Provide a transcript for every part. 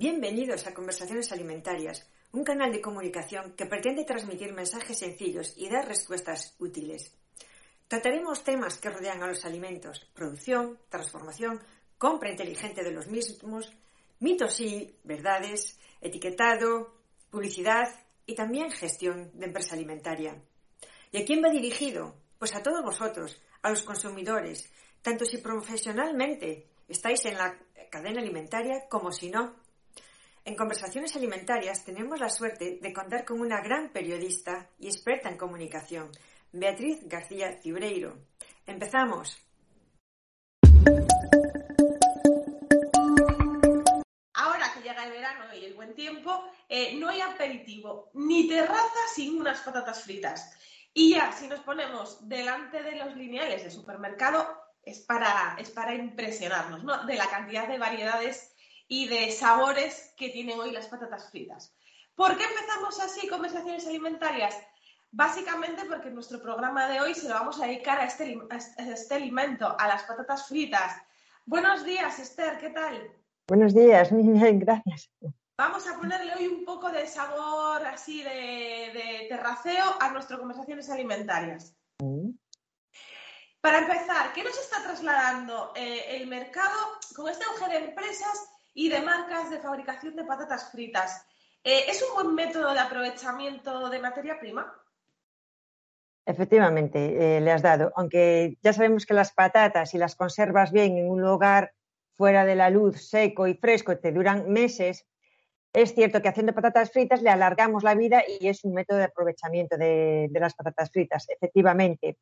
Bienvenidos a Conversaciones Alimentarias, un canal de comunicación que pretende transmitir mensajes sencillos y dar respuestas útiles. Trataremos temas que rodean a los alimentos, producción, transformación, compra inteligente de los mismos, mitos y verdades, etiquetado, publicidad y también gestión de empresa alimentaria. ¿Y a quién va dirigido? Pues a todos vosotros, a los consumidores, tanto si profesionalmente estáis en la cadena alimentaria como si no. En Conversaciones Alimentarias tenemos la suerte de contar con una gran periodista y experta en comunicación, Beatriz García Cibreiro. Empezamos. Ahora que llega el verano y el buen tiempo, eh, no hay aperitivo ni terraza sin unas patatas fritas. Y ya, si nos ponemos delante de los lineales del supermercado, es para, es para impresionarnos, ¿no? De la cantidad de variedades y de sabores que tienen hoy las patatas fritas. ¿Por qué empezamos así conversaciones alimentarias? Básicamente porque nuestro programa de hoy se lo vamos a dedicar a este, a este alimento, a las patatas fritas. Buenos días, Esther, ¿qué tal? Buenos días, gracias. Vamos a ponerle hoy un poco de sabor así de, de terraceo a nuestras conversaciones alimentarias. Mm. Para empezar, ¿qué nos está trasladando eh, el mercado con este auge de empresas y de marcas de fabricación de patatas fritas. Eh, ¿Es un buen método de aprovechamiento de materia prima? Efectivamente, eh, le has dado. Aunque ya sabemos que las patatas, si las conservas bien en un lugar fuera de la luz, seco y fresco, te duran meses, es cierto que haciendo patatas fritas le alargamos la vida y es un método de aprovechamiento de las patatas fritas, efectivamente.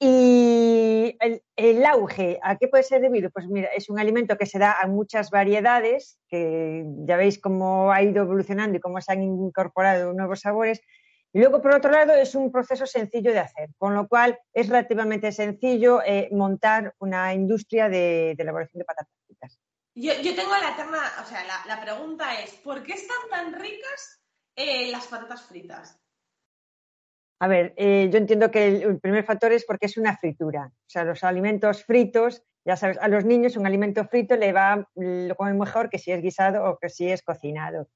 Y el, auge, ¿a qué puede ser debido? Pues mira, es un alimento que se da a muchas variedades, que ya veis cómo ha ido evolucionando y cómo se han incorporado nuevos sabores. Y luego, por otro lado, es un proceso sencillo de hacer, con lo cual es relativamente sencillo eh, montar una industria de, elaboración de patatas fritas. Yo, tengo la eterna, o sea, la, pregunta es, ¿por qué están tan ricas eh, las patatas fritas? A ver, eh, yo entiendo que el, primer factor es porque es una fritura. O sea, los alimentos fritos, ya sabes, a los niños un alimento frito le va, lo comen mejor que si es guisado o que si es cocinado.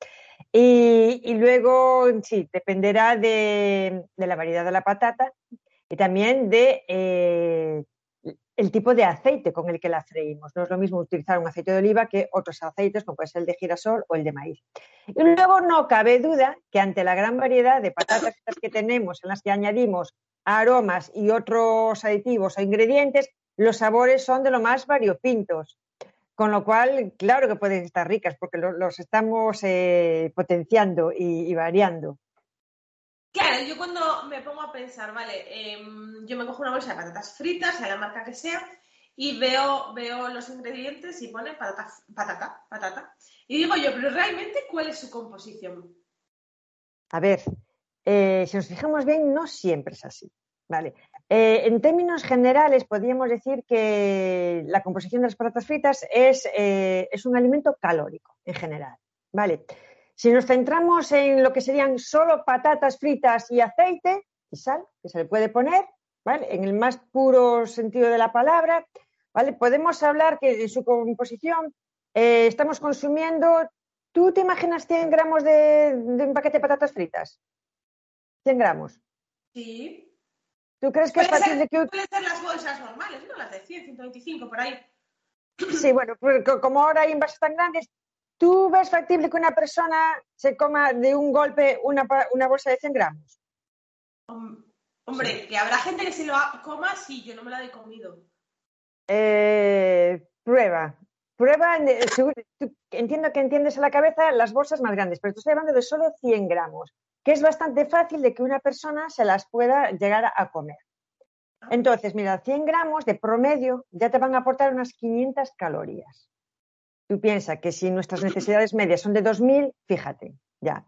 Y, luego, sí, dependerá de, la variedad de la patata y también de eh, el tipo de aceite con el que la freímos. No es lo mismo utilizar un aceite de oliva que otros aceites, como puede ser el de girasol o el de maíz. Y luego no cabe duda que ante la gran variedad de patatas que tenemos, en las que añadimos aromas y otros aditivos o ingredientes, los sabores son de lo más variopintos. Con lo cual, claro que pueden estar ricas porque los estamos eh, potenciando y variando. Claro, yo cuando me pongo a pensar, vale, em, yo me cojo una bolsa de patatas fritas, sea la marca que sea, y veo, veo los ingredientes y pone patata, patata, patata. Y digo yo, pero realmente, ¿cuál es su composición? A ver, eh, si nos fijamos bien, no siempre es así. Vale. Eh, en términos generales, podríamos decir que la composición de las patatas fritas es, eh, es un alimento calórico en general. Vale. Si nos centramos en lo que serían solo patatas fritas y aceite y sal, que se le puede poner, ¿vale? En el más puro sentido de la palabra, ¿vale? Podemos hablar que en su composición eh, estamos consumiendo, ¿tú te imaginas 100 gramos de, un paquete de patatas fritas? 100 gramos. Sí. ¿Tú crees que es fácil de que... Pueden ser las bolsas normales, ¿no? Las de 100, 125, por ahí. Sí, bueno, pues como ahora hay envases tan grandes, ¿Tú ves factible que una persona se coma de un golpe una, bolsa de 100 gramos? Hombre, que habrá gente que se lo coma, sí, yo no me la he comido. Eh, prueba. Prueba, entiendo que entiendes a la cabeza las bolsas más grandes, pero estoy hablando de solo 100 gramos, que es bastante fácil de que una persona se las pueda llegar a comer. Ah. Entonces, mira, 100 gramos de promedio ya te van a aportar unas 500 calorías. Tú piensas que si nuestras necesidades medias son de 2.000, fíjate, ya.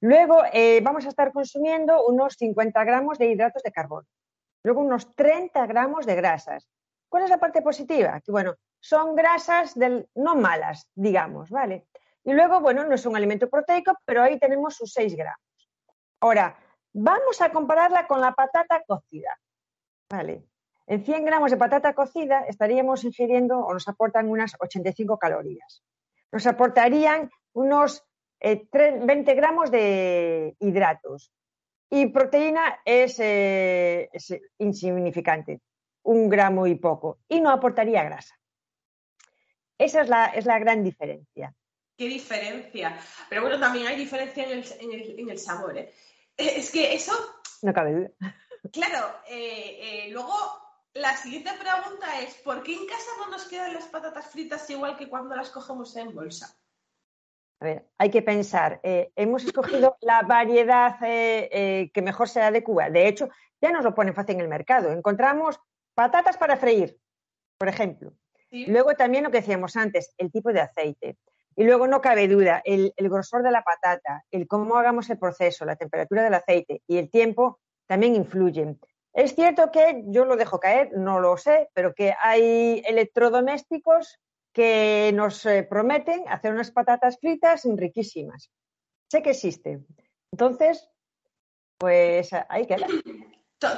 Luego eh, vamos a estar consumiendo unos 50 gramos de hidratos de carbono. Luego unos 30 gramos de grasas. ¿Cuál es la parte positiva? Que bueno, son grasas del, no malas, digamos, ¿vale? Y luego, bueno, no es un alimento proteico, pero ahí tenemos sus 6 gramos. Ahora, vamos a compararla con la patata cocida. ¿Vale? En 100 gramos de patata cocida estaríamos ingiriendo o nos aportan unas 85 calorías. Nos aportarían unos 20 eh, gramos de hidratos. Y proteína es, es insignificante, un gramo y poco, y no aportaría grasa. Esa es la, es la gran diferencia. ¿Qué diferencia? Pero bueno, también hay diferencia en el, sabor. ¿eh? Es que eso... No cabe duda. Claro, eh, eh, luego la siguiente pregunta es, ¿por qué en casa no nos quedan las patatas fritas igual que cuando las cogemos en bolsa? A ver, hay que pensar, hemos escogido la variedad que mejor se adecua. De hecho, ya nos lo ponen fácil en el mercado. Encontramos patatas para freír, por ejemplo. Luego también lo que decíamos antes, el tipo de aceite. Y luego no cabe duda, el, grosor de la patata, el cómo hagamos el proceso, la temperatura del aceite y el tiempo también influyen. Es cierto que yo lo dejo caer, no lo sé, pero que hay electrodomésticos que nos eh, prometen hacer unas patatas fritas riquísimas. Sé que existen. Entonces, pues hay que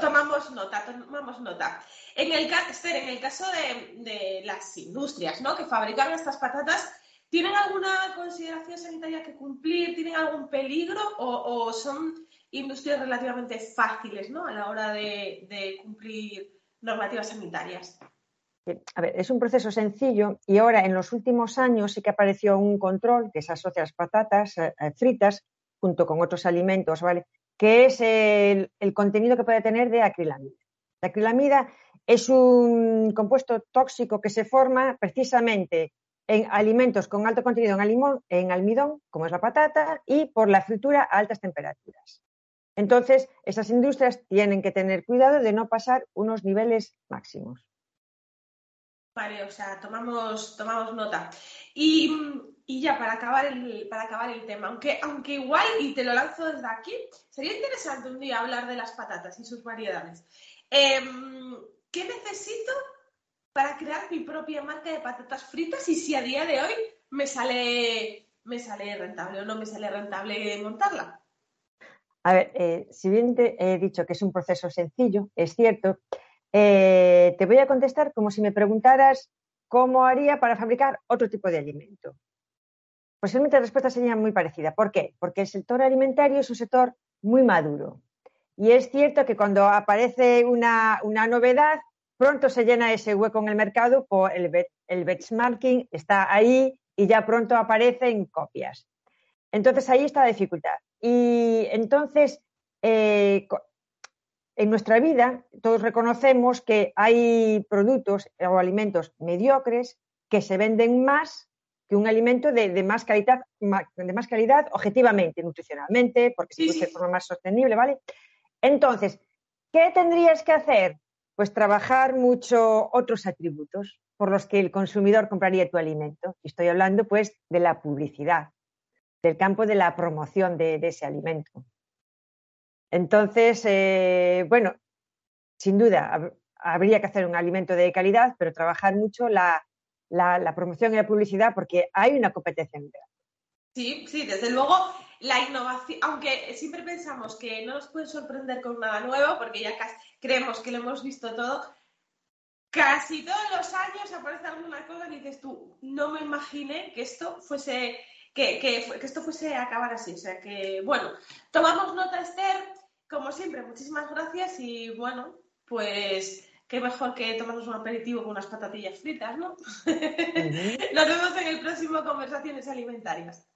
Tomamos nota, tomamos nota. En el, en el caso de, las industrias ¿no? que fabrican estas patatas, ¿tienen alguna consideración sanitaria que cumplir? ¿Tienen algún peligro? ¿O, son industrias relativamente fáciles ¿no? a la hora de, cumplir normativas sanitarias? A ver, es un proceso sencillo y ahora en los últimos años sí que apareció un control que se asocia a las patatas eh, eh, fritas junto con otros alimentos, ¿vale? que es el, contenido que puede tener de acrilamida. La acrilamida es un compuesto tóxico que se forma precisamente en alimentos con alto contenido en, almidón, como es la patata, y por la fritura a altas temperaturas. Entonces, esas industrias tienen que tener cuidado de no pasar unos niveles máximos. Vale, o sea, tomamos, tomamos nota. Y, ya para acabar, el, para acabar el tema, aunque, aunque igual, y te lo lanzo desde aquí, sería interesante un día hablar de las patatas y sus variedades. Em, ¿Qué necesito para crear mi propia marca de patatas fritas y si a día de hoy me sale, me sale rentable o no me sale rentable montarla? A ver, eh, si bien te he dicho que es un proceso sencillo, es cierto, eh, te voy a contestar como si me preguntaras cómo haría para fabricar otro tipo de alimento. Posiblemente la respuesta sería muy parecida. ¿Por qué? Porque el sector alimentario es un sector muy maduro. Y es cierto que cuando aparece una, novedad, pronto se llena ese hueco en el mercado por el, el benchmarking, está ahí y ya pronto aparecen copias. Entonces ahí está la dificultad. Y entonces, eh, en nuestra vida todos reconocemos que hay productos o alimentos mediocres que se venden más que un alimento de, más, calidad, de más calidad objetivamente, nutricionalmente, porque se produce de forma más sostenible, ¿vale? Entonces, ¿qué tendrías que hacer? Pues trabajar mucho otros atributos por los que el consumidor compraría tu alimento. Y estoy hablando, pues, de la publicidad, del campo de la promoción de ese alimento. Entonces, eh, bueno, sin duda, habría que hacer un alimento de calidad, pero trabajar mucho la, promoción y la publicidad porque hay una competencia en Sí, sí, desde luego la innovación, aunque siempre pensamos que no nos puede sorprender con nada nuevo, porque ya casi creemos que lo hemos visto todo, casi todos los años aparece alguna cosa y dices tú, no me imaginé que esto fuese, que, que esto fuese a acabar así. O sea que, bueno, tomamos nota, Esther, como siempre, muchísimas gracias y bueno, pues qué mejor que tomarnos un aperitivo con unas patatillas fritas, ¿no? Nos vemos en el próximo Conversaciones Alimentarias.